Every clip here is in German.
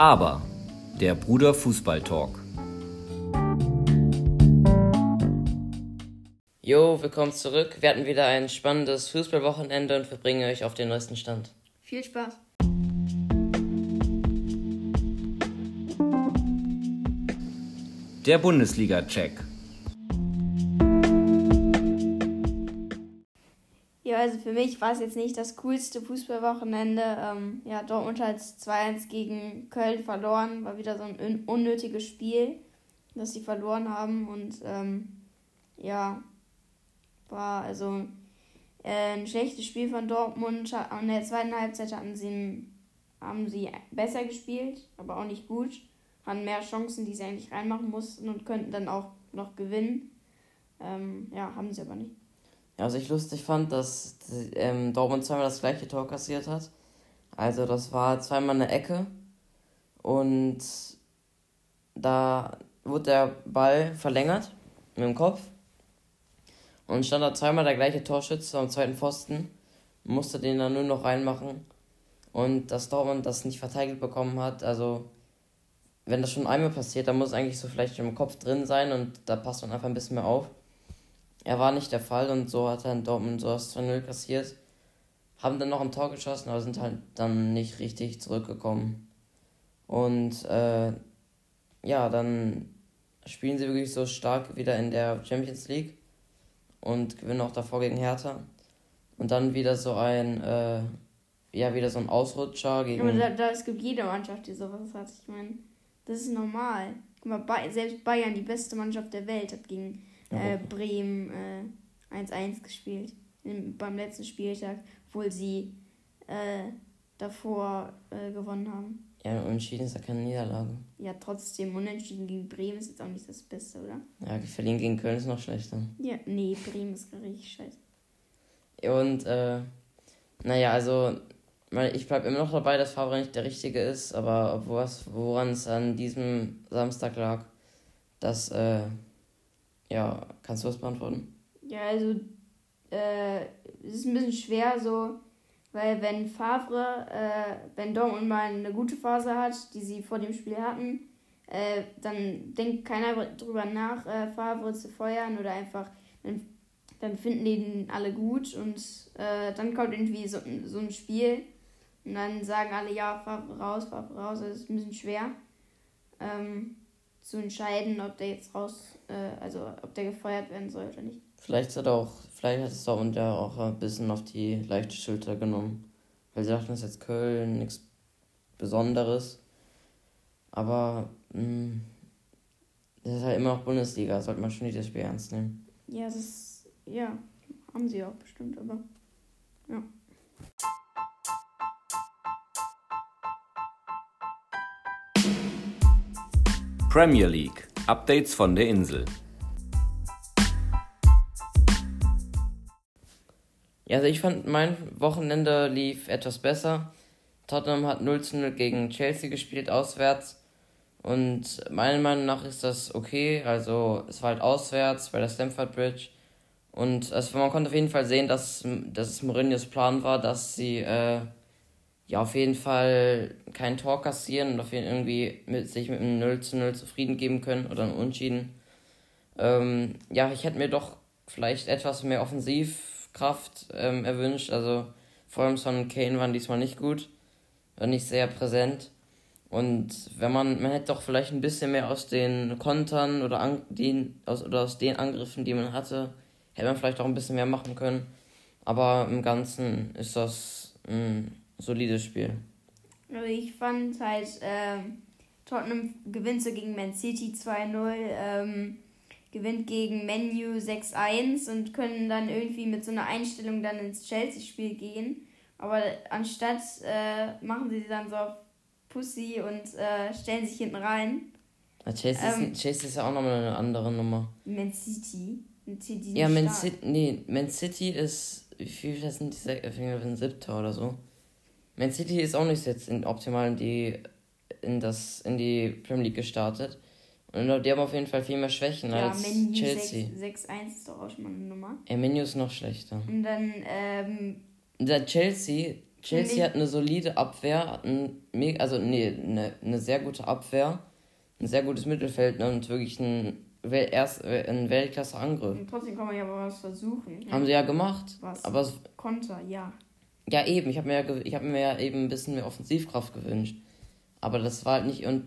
Aber der Bruder Fußball Talk. Jo, willkommen zurück. Wir hatten wieder ein spannendes Fußballwochenende und wir bringen euch auf den neuesten Stand. Viel Spaß. Der Bundesliga-Check. Für mich war es jetzt nicht das coolste Fußballwochenende. Ähm, ja, Dortmund hat 2-1 gegen Köln verloren. War wieder so ein un unnötiges Spiel, das sie verloren haben. Und ähm, ja, war also äh, ein schlechtes Spiel von Dortmund. In der zweiten Halbzeit hatten sie, haben sie besser gespielt, aber auch nicht gut. Hatten mehr Chancen, die sie eigentlich reinmachen mussten und könnten dann auch noch gewinnen. Ähm, ja, haben sie aber nicht. Was ich lustig fand, dass ähm, Dortmund zweimal das gleiche Tor kassiert hat. Also das war zweimal eine Ecke und da wurde der Ball verlängert mit dem Kopf und stand da zweimal der gleiche Torschütze am zweiten Pfosten, musste den dann nur noch reinmachen und dass Dortmund das nicht verteidigt bekommen hat, also wenn das schon einmal passiert, dann muss es eigentlich so vielleicht im Kopf drin sein und da passt man einfach ein bisschen mehr auf. Er war nicht der Fall und so hat dann Dortmund so das 2-0 kassiert. Haben dann noch ein Tor geschossen, aber sind halt dann nicht richtig zurückgekommen. Und äh, ja, dann spielen sie wirklich so stark wieder in der Champions League und gewinnen auch davor gegen Hertha. Und dann wieder so ein, äh, ja, wieder so ein Ausrutscher gegen. Aber da, da, es gibt jede Mannschaft, die sowas hat. Ich meine, das ist normal. Guck mal, selbst Bayern, die beste Mannschaft der Welt, hat gegen äh, Bremen 1-1 äh, gespielt. Im, beim letzten Spieltag, obwohl sie äh, davor äh, gewonnen haben. Ja, unentschieden ist ja keine Niederlage. Ja, trotzdem, unentschieden gegen Bremen ist jetzt auch nicht das Beste, oder? Ja, verlieren gegen Köln ist noch schlechter. Ja, nee, Bremen ist richtig scheiße. Und, äh, naja, also, ich bleibe immer noch dabei, dass Favre nicht der Richtige ist, aber woran es an diesem Samstag lag, dass, äh, ja, kannst du das beantworten? Ja, also äh, es ist ein bisschen schwer so, weil wenn Favre, äh, wenn Dortmund mal eine gute Phase hat, die sie vor dem Spiel hatten, äh, dann denkt keiner drüber nach, äh, Favre zu feuern oder einfach, dann, dann finden die den alle gut und äh, dann kommt irgendwie so, so ein Spiel und dann sagen alle, ja, Favre raus, Favre raus, das ist ein bisschen schwer. Ähm, zu entscheiden, ob der jetzt raus, äh, also ob der gefeuert werden soll oder nicht. Vielleicht hat er auch, vielleicht hat es Dortmund ja auch ein bisschen auf die leichte Schulter genommen. Weil sie dachten, das ist jetzt Köln, nichts Besonderes. Aber mh, hm, das ist halt immer noch Bundesliga, sollte man schon nicht das Spiel ernst nehmen. Ja, das ist, ja, haben sie auch bestimmt, aber ja. Premier League. Updates von der Insel. Ja, also ich fand, mein Wochenende lief etwas besser. Tottenham hat 0 zu 0 gegen Chelsea gespielt, auswärts. Und meiner Meinung nach ist das okay. Also, es war halt auswärts bei der Stamford Bridge. Und also man konnte auf jeden Fall sehen, dass, dass es Mourinhos Plan war, dass sie äh, ja, auf jeden Fall kein Tor kassieren und auf jeden irgendwie mit, sich mit einem 0 zu 0 zufrieden geben können oder einem Unentschieden. Ähm, ja, ich hätte mir doch vielleicht etwas mehr Offensivkraft ähm, erwünscht. Also vor allem Son und Kane waren diesmal nicht gut, waren nicht sehr präsent. Und wenn man, man hätte doch vielleicht ein bisschen mehr aus den Kontern oder, an, den, aus, oder aus den Angriffen, die man hatte, hätte man vielleicht auch ein bisschen mehr machen können. Aber im Ganzen ist das ein solides Spiel. Also ich fand halt, ähm, Tottenham gewinnt so gegen Man City 2-0, ähm, gewinnt gegen Menu 6-1 und können dann irgendwie mit so einer Einstellung dann ins Chelsea-Spiel gehen. Aber anstatt äh, machen sie dann so auf Pussy und äh, stellen sich hinten rein. Ja, Chelsea, ähm, ist, Chelsea ist ja auch nochmal eine andere Nummer. Man City. City ja, Man City, nee, Man City ist, wie viel sind die, ein siebter oder so? Man City ist auch nicht jetzt in, optimal in die, in, das, in die Premier League gestartet. Und die haben auf jeden Fall viel mehr Schwächen ja, als Menu Chelsea. 6-1 ist doch auch schon mal eine Nummer. Ja, Menu ist noch schlechter. Und dann, ähm. Der Chelsea Chelsea hat eine solide Abwehr, ein, also nee, eine, eine sehr gute Abwehr, ein sehr gutes Mittelfeld ne, und wirklich ein, erst, ein Weltklasse-Angriff. Trotzdem kann man ja mal was versuchen. Haben sie ja gemacht. Was? Aber Konter, ja. Ja, eben. Ich habe mir, ja, hab mir ja eben ein bisschen mehr Offensivkraft gewünscht. Aber das war halt nicht, und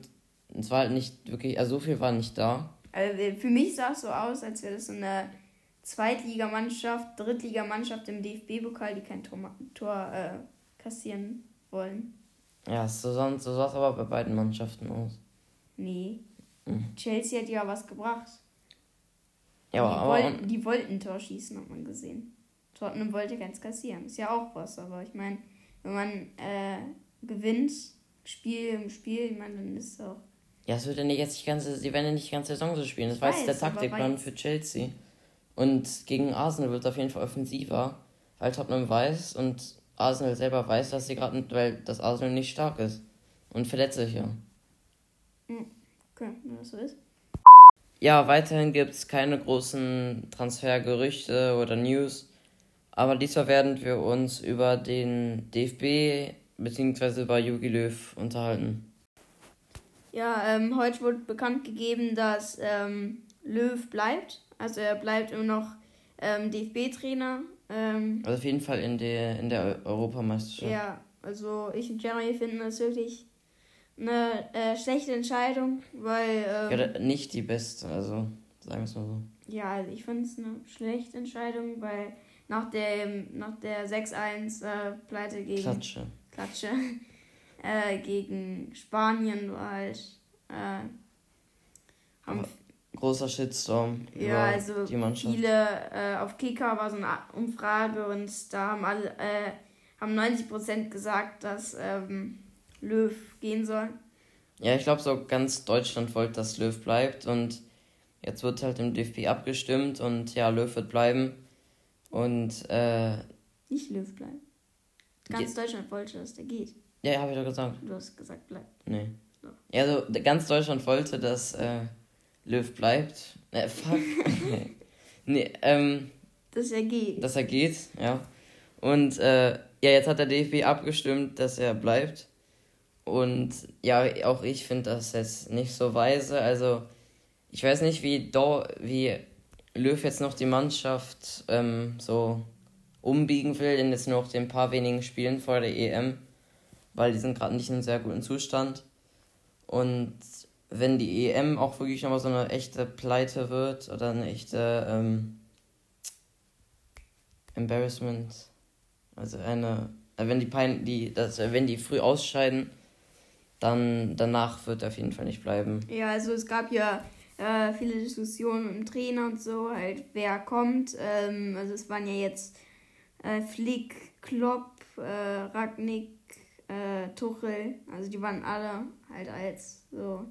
es war halt nicht wirklich, also so viel war nicht da. Also für mich sah es so aus, als wäre das so eine Zweitligamannschaft, Drittligamannschaft im DFB-Pokal, die kein Tor, Tor äh, kassieren wollen. Ja, so, so sah es aber bei beiden Mannschaften aus. Nee. Mhm. Chelsea hat ja was gebracht. Ja, die aber. Wollten, die wollten ein Tor schießen, hat man gesehen. Tottenham wollte keins kassieren. Ist ja auch was, aber ich meine, wenn man äh, gewinnt, Spiel um Spiel, ich meine, dann ist es auch. Ja, es wird ja nicht jetzt die ganze, sie werden ja nicht die ganze Saison so spielen. Das war jetzt der Taktikplan für Chelsea. Und gegen Arsenal wird es auf jeden Fall offensiver, weil Tottenham weiß und Arsenal selber weiß, dass sie gerade, weil das Arsenal nicht stark ist und verletzt sich ja. Hm, okay, wenn das so ist. Ja, weiterhin gibt es keine großen Transfergerüchte oder News. Aber diesmal werden wir uns über den DFB bzw. über Jogi Löw unterhalten. Ja, ähm, heute wurde bekannt gegeben, dass ähm, Löw bleibt. Also er bleibt immer noch ähm, DFB-Trainer. Ähm, also auf jeden Fall in der, in der Europameisterschaft. Ja, also ich und Jeremy finden das wirklich eine äh, schlechte Entscheidung, weil... Ähm, ja, nicht die beste, also sagen wir es mal so. Ja, also ich finde es eine schlechte Entscheidung, weil nach, dem, nach der 6-1 äh, Pleite gegen... Klatsche. Klatsche. äh, gegen Spanien war halt... Äh, haben großer Shitstorm ja, also die Mannschaft. Viele äh, auf Kika war so eine Umfrage und da haben alle äh, haben 90% gesagt, dass ähm, Löw gehen soll. Ja, ich glaube so ganz Deutschland wollte, dass Löw bleibt und jetzt wird halt im DFB abgestimmt und ja, Löw wird bleiben und äh, nicht Löw bleiben. Ganz Deutschland wollte, dass der geht. Ja, habe ich doch gesagt. Du hast gesagt, bleibt. Nee. So. Ja, also ganz Deutschland wollte, dass äh, Löw bleibt. Äh, fuck. nee, ähm. Dass er geht. Dass er geht, ja. Und äh, ja, jetzt hat der DFB abgestimmt, dass er bleibt. Und ja, auch ich finde das jetzt nicht so weise. Also, ich weiß nicht, wie, Do wie Löw jetzt noch die Mannschaft ähm, so umbiegen will in jetzt noch den paar wenigen Spielen vor der EM, weil die sind gerade nicht in einem sehr guten Zustand. Und wenn die EM auch wirklich nochmal so eine echte Pleite wird oder eine echte ähm, Embarrassment, also eine, äh, wenn die Pein, die, das, äh, wenn die früh ausscheiden, dann danach wird er auf jeden Fall nicht bleiben. Ja, also es gab ja äh, viele Diskussionen mit dem Trainer und so, halt wer kommt. Ähm, also es waren ja jetzt äh, Flick, Klopp, äh, Ragnick, äh, Tuchel, also die waren alle halt als so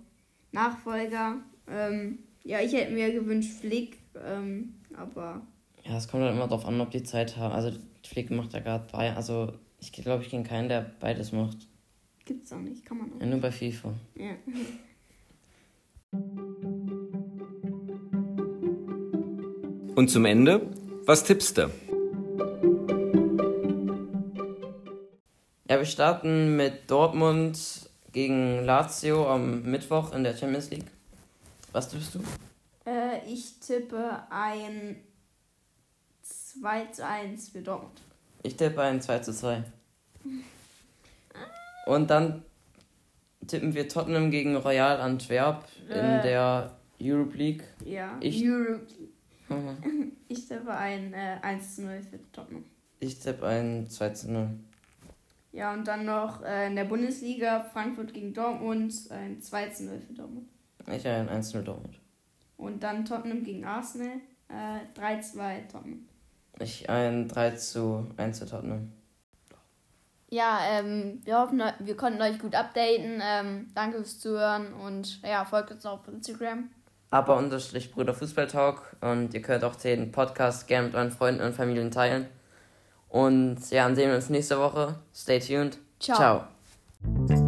Nachfolger. Ähm, ja, ich hätte mir gewünscht Flick, ähm, aber. Ja, es kommt halt immer darauf an, ob die Zeit haben. Also Flick macht ja gerade bei, also ich glaube, ich kenne keinen, der beides macht. Gibt's auch nicht, kann man auch. Ja, nur bei FIFA. Ja. Und zum Ende, was tippst du? Ja, wir starten mit Dortmund gegen Lazio am Mittwoch in der Champions League. Was tippst du? Äh, ich tippe ein 2 zu 1 für Dortmund. Ich tippe ein 2 zu 2. Und dann tippen wir Tottenham gegen Royal Antwerp äh, in der Europe League. Ja, ich, Europe mhm. Ich tippe ein äh, 1 zu 0 für Tottenham. Ich tippe ein 2 zu 0. Ja, und dann noch äh, in der Bundesliga Frankfurt gegen Dortmund ein 2 zu 0 für Dortmund. Ich ein 1 zu 0 Dortmund. Und dann Tottenham gegen Arsenal äh, 3 zu 2 Tottenham. Ich ein 3 zu 1 zu Tottenham. Ja, ähm, wir hoffen, wir konnten euch gut updaten. Ähm, danke fürs Zuhören und ja, folgt uns auch auf Instagram. Aber unterstrich Bruder Fußball Talk und ihr könnt auch den Podcast gerne mit euren Freunden und Familien teilen. Und ja, dann sehen wir uns nächste Woche. Stay tuned. Ciao. Ciao.